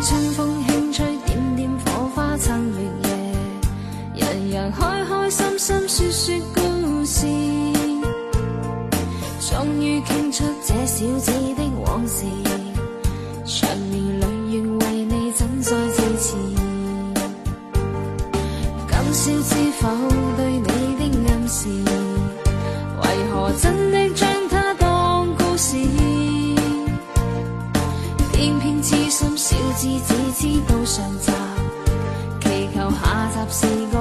春风轻吹，点点火花衬月夜，人人开开心心说说故事，终于倾出这小子的往事，长年累月为你怎再支持？今宵知否？痴心小子只知道上集。祈求下集是个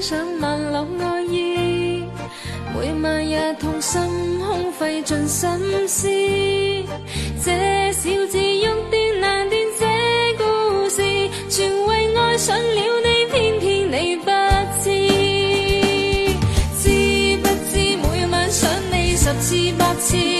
想万缕爱意，每晚也痛心空费尽心思。这小字欲断难断，这故事全为爱上了你，偏偏你不知。知不知每晚想你十次百次？